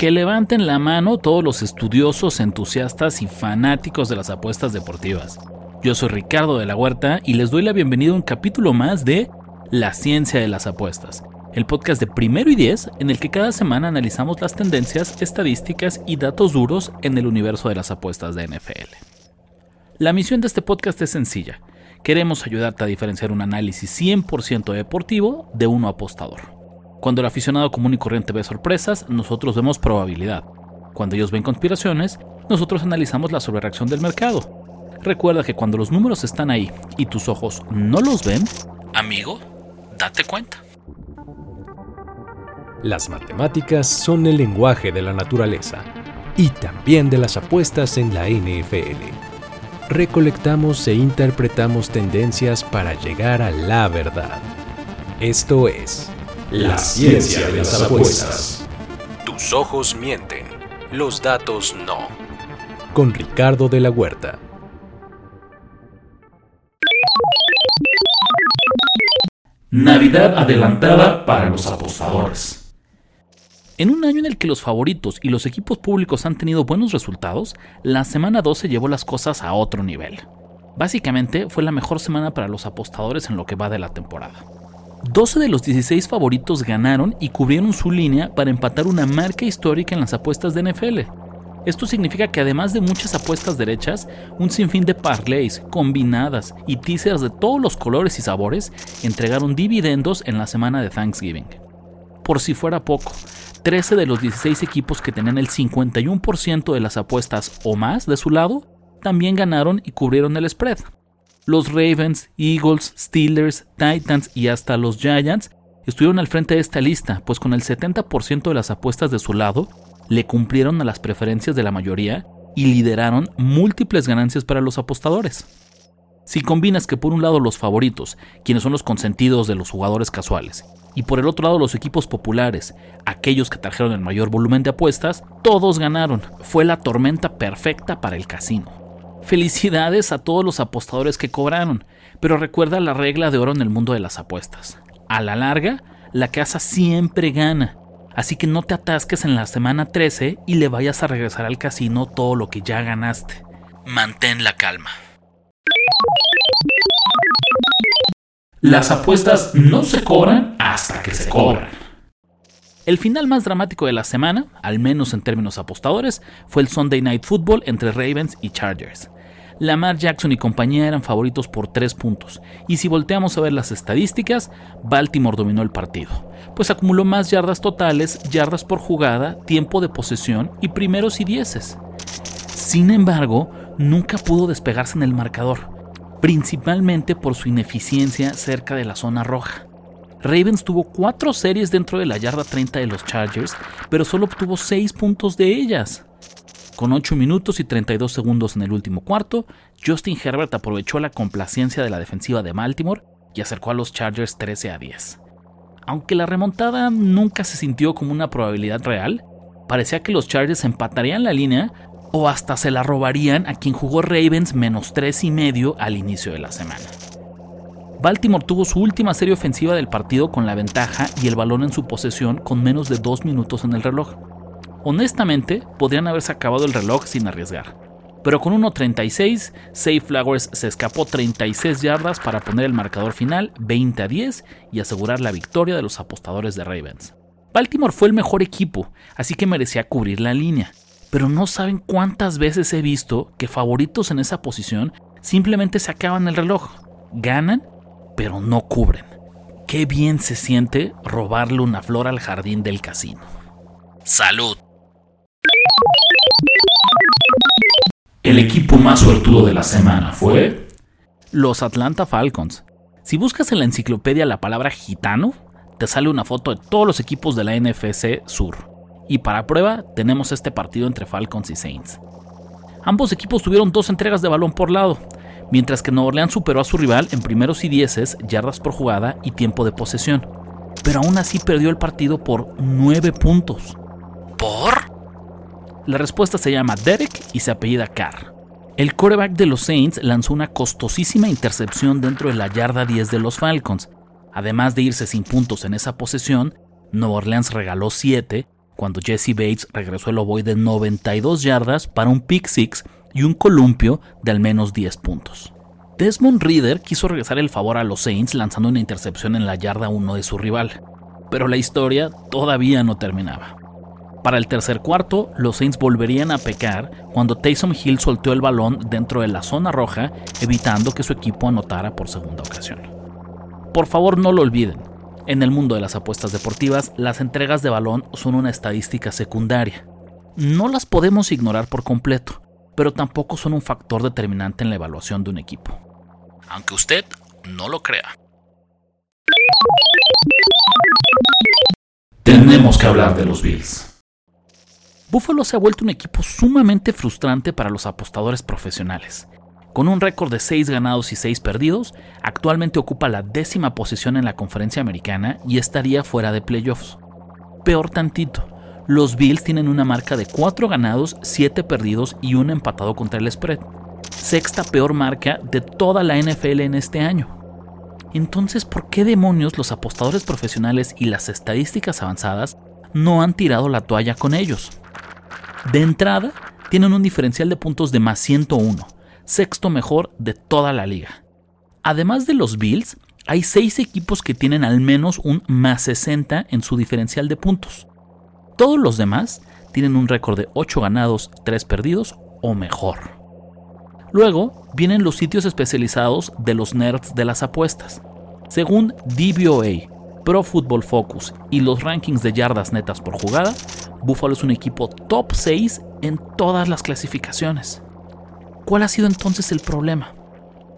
Que levanten la mano todos los estudiosos, entusiastas y fanáticos de las apuestas deportivas. Yo soy Ricardo de la Huerta y les doy la bienvenida a un capítulo más de La ciencia de las apuestas, el podcast de primero y diez en el que cada semana analizamos las tendencias, estadísticas y datos duros en el universo de las apuestas de NFL. La misión de este podcast es sencilla. Queremos ayudarte a diferenciar un análisis 100% deportivo de uno apostador. Cuando el aficionado común y corriente ve sorpresas, nosotros vemos probabilidad. Cuando ellos ven conspiraciones, nosotros analizamos la sobrereacción del mercado. Recuerda que cuando los números están ahí y tus ojos no los ven, amigo, date cuenta. Las matemáticas son el lenguaje de la naturaleza y también de las apuestas en la NFL. Recolectamos e interpretamos tendencias para llegar a la verdad. Esto es la ciencia de las apuestas. Tus ojos mienten, los datos no. Con Ricardo de la Huerta. Navidad adelantada para los apostadores. En un año en el que los favoritos y los equipos públicos han tenido buenos resultados, la semana 12 llevó las cosas a otro nivel. Básicamente fue la mejor semana para los apostadores en lo que va de la temporada. 12 de los 16 favoritos ganaron y cubrieron su línea para empatar una marca histórica en las apuestas de NFL. Esto significa que además de muchas apuestas derechas, un sinfín de parlays, combinadas y teasers de todos los colores y sabores entregaron dividendos en la semana de Thanksgiving. Por si fuera poco, 13 de los 16 equipos que tenían el 51% de las apuestas o más de su lado también ganaron y cubrieron el spread. Los Ravens, Eagles, Steelers, Titans y hasta los Giants estuvieron al frente de esta lista, pues con el 70% de las apuestas de su lado, le cumplieron a las preferencias de la mayoría y lideraron múltiples ganancias para los apostadores. Si combinas que por un lado los favoritos, quienes son los consentidos de los jugadores casuales, y por el otro lado los equipos populares, aquellos que trajeron el mayor volumen de apuestas, todos ganaron. Fue la tormenta perfecta para el casino. Felicidades a todos los apostadores que cobraron, pero recuerda la regla de oro en el mundo de las apuestas. A la larga, la casa siempre gana. Así que no te atasques en la semana 13 y le vayas a regresar al casino todo lo que ya ganaste. Mantén la calma. Las apuestas no se cobran hasta que se cobran. El final más dramático de la semana, al menos en términos apostadores, fue el Sunday Night Football entre Ravens y Chargers. Lamar Jackson y compañía eran favoritos por 3 puntos, y si volteamos a ver las estadísticas, Baltimore dominó el partido, pues acumuló más yardas totales, yardas por jugada, tiempo de posesión y primeros y dieces. Sin embargo, nunca pudo despegarse en el marcador, principalmente por su ineficiencia cerca de la zona roja. Ravens tuvo 4 series dentro de la yarda 30 de los Chargers, pero solo obtuvo 6 puntos de ellas. Con 8 minutos y 32 segundos en el último cuarto, Justin Herbert aprovechó la complacencia de la defensiva de Baltimore y acercó a los Chargers 13 a 10. Aunque la remontada nunca se sintió como una probabilidad real, parecía que los Chargers empatarían la línea o hasta se la robarían a quien jugó Ravens menos 3 y medio al inicio de la semana. Baltimore tuvo su última serie ofensiva del partido con la ventaja y el balón en su posesión con menos de dos minutos en el reloj. Honestamente, podrían haberse acabado el reloj sin arriesgar. Pero con 1.36, Safe Flowers se escapó 36 yardas para poner el marcador final 20 a 10 y asegurar la victoria de los apostadores de Ravens. Baltimore fue el mejor equipo, así que merecía cubrir la línea. Pero no saben cuántas veces he visto que favoritos en esa posición simplemente se acaban el reloj, ganan pero no cubren. Qué bien se siente robarle una flor al jardín del casino. Salud. El equipo más suertudo de la semana fue los Atlanta Falcons. Si buscas en la enciclopedia la palabra gitano, te sale una foto de todos los equipos de la NFC Sur. Y para prueba tenemos este partido entre Falcons y Saints. Ambos equipos tuvieron dos entregas de balón por lado, mientras que Nueva Orleans superó a su rival en primeros y dieces, yardas por jugada y tiempo de posesión. Pero aún así perdió el partido por 9 puntos. ¿Por? La respuesta se llama Derek y se apellida Carr. El quarterback de los Saints lanzó una costosísima intercepción dentro de la yarda 10 de los Falcons. Además de irse sin puntos en esa posesión, Nueva Orleans regaló 7 cuando Jesse Bates regresó el ovoide de 92 yardas para un pick six y un columpio de al menos 10 puntos. Desmond Reader quiso regresar el favor a los Saints lanzando una intercepción en la yarda 1 de su rival, pero la historia todavía no terminaba. Para el tercer cuarto, los Saints volverían a pecar cuando Taysom Hill soltó el balón dentro de la zona roja, evitando que su equipo anotara por segunda ocasión. Por favor, no lo olviden. En el mundo de las apuestas deportivas, las entregas de balón son una estadística secundaria. No las podemos ignorar por completo, pero tampoco son un factor determinante en la evaluación de un equipo. Aunque usted no lo crea. Tenemos que hablar de los Bills. Buffalo se ha vuelto un equipo sumamente frustrante para los apostadores profesionales. Con un récord de 6 ganados y 6 perdidos, actualmente ocupa la décima posición en la conferencia americana y estaría fuera de playoffs. Peor tantito, los Bills tienen una marca de 4 ganados, 7 perdidos y un empatado contra el spread. Sexta peor marca de toda la NFL en este año. Entonces, ¿por qué demonios los apostadores profesionales y las estadísticas avanzadas no han tirado la toalla con ellos? De entrada, tienen un diferencial de puntos de más 101, sexto mejor de toda la liga. Además de los Bills, hay seis equipos que tienen al menos un más 60 en su diferencial de puntos. Todos los demás tienen un récord de 8 ganados, 3 perdidos o mejor. Luego vienen los sitios especializados de los nerds de las apuestas. Según DVOA, Pro Football Focus y los rankings de yardas netas por jugada, Buffalo es un equipo top 6 en todas las clasificaciones. ¿Cuál ha sido entonces el problema?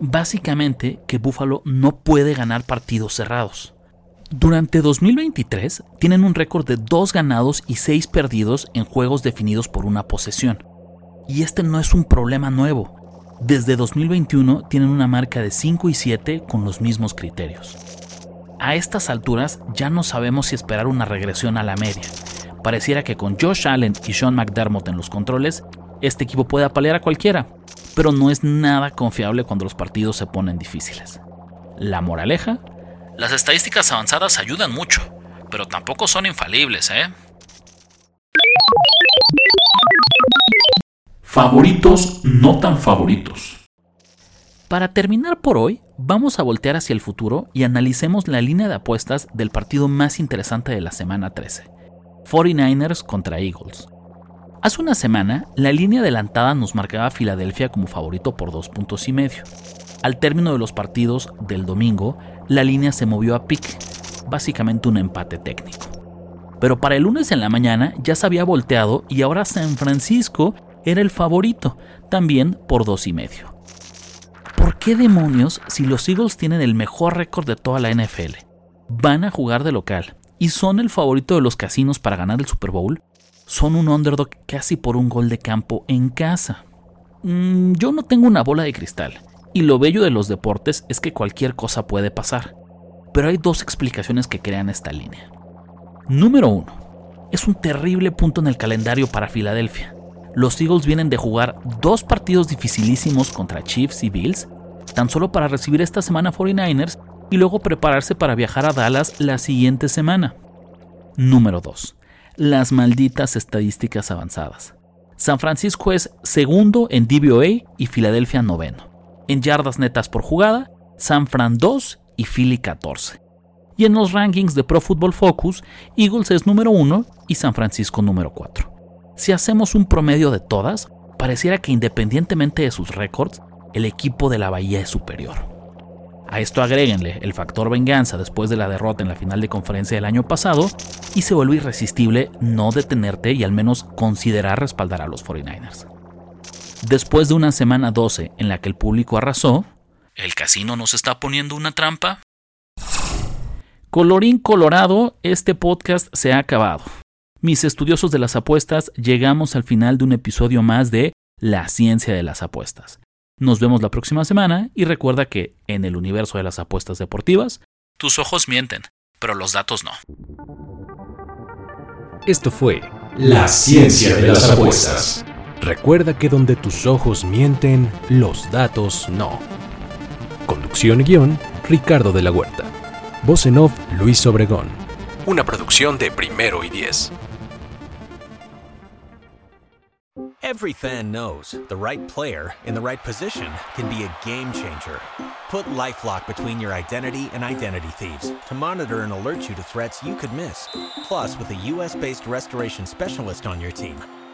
Básicamente que Buffalo no puede ganar partidos cerrados. Durante 2023 tienen un récord de 2 ganados y 6 perdidos en juegos definidos por una posesión. Y este no es un problema nuevo. Desde 2021 tienen una marca de 5 y 7 con los mismos criterios. A estas alturas ya no sabemos si esperar una regresión a la media. Pareciera que con Josh Allen y Sean McDermott en los controles, este equipo puede apalear a cualquiera, pero no es nada confiable cuando los partidos se ponen difíciles. La moraleja, las estadísticas avanzadas ayudan mucho, pero tampoco son infalibles, ¿eh? Favoritos no tan favoritos. Para terminar por hoy, vamos a voltear hacia el futuro y analicemos la línea de apuestas del partido más interesante de la semana 13, 49ers contra Eagles. Hace una semana, la línea adelantada nos marcaba a Filadelfia como favorito por dos puntos y medio. Al término de los partidos del domingo, la línea se movió a pick, básicamente un empate técnico. Pero para el lunes en la mañana ya se había volteado y ahora San Francisco era el favorito, también por dos y medio. ¿Por qué demonios, si los Eagles tienen el mejor récord de toda la NFL, van a jugar de local y son el favorito de los casinos para ganar el Super Bowl? Son un underdog casi por un gol de campo en casa. Mm, yo no tengo una bola de cristal, y lo bello de los deportes es que cualquier cosa puede pasar. Pero hay dos explicaciones que crean esta línea. Número uno, es un terrible punto en el calendario para Filadelfia los Eagles vienen de jugar dos partidos dificilísimos contra Chiefs y Bills, tan solo para recibir esta semana 49ers y luego prepararse para viajar a Dallas la siguiente semana. Número 2. Las malditas estadísticas avanzadas. San Francisco es segundo en DVOA y Filadelfia noveno. En yardas netas por jugada, San Fran 2 y Philly 14. Y en los rankings de Pro Football Focus, Eagles es número 1 y San Francisco número 4. Si hacemos un promedio de todas, pareciera que independientemente de sus récords, el equipo de la Bahía es superior. A esto agréguenle el factor venganza después de la derrota en la final de conferencia del año pasado y se vuelve irresistible no detenerte y al menos considerar respaldar a los 49ers. Después de una semana 12 en la que el público arrasó, ¿el casino nos está poniendo una trampa? Colorín colorado, este podcast se ha acabado. mis estudiosos de las apuestas, llegamos al final de un episodio más de La ciencia de las apuestas. Nos vemos la próxima semana y recuerda que en el universo de las apuestas deportivas, tus ojos mienten, pero los datos no. Esto fue La ciencia de las apuestas. Recuerda que donde tus ojos mienten, los datos no. Conducción y guion, Ricardo de la Huerta. Voz en off, Luis Obregón. Una producción de Primero y Diez. Every fan knows the right player in the right position can be a game changer. Put LifeLock between your identity and identity thieves to monitor and alert you to threats you could miss. Plus, with a US-based restoration specialist on your team,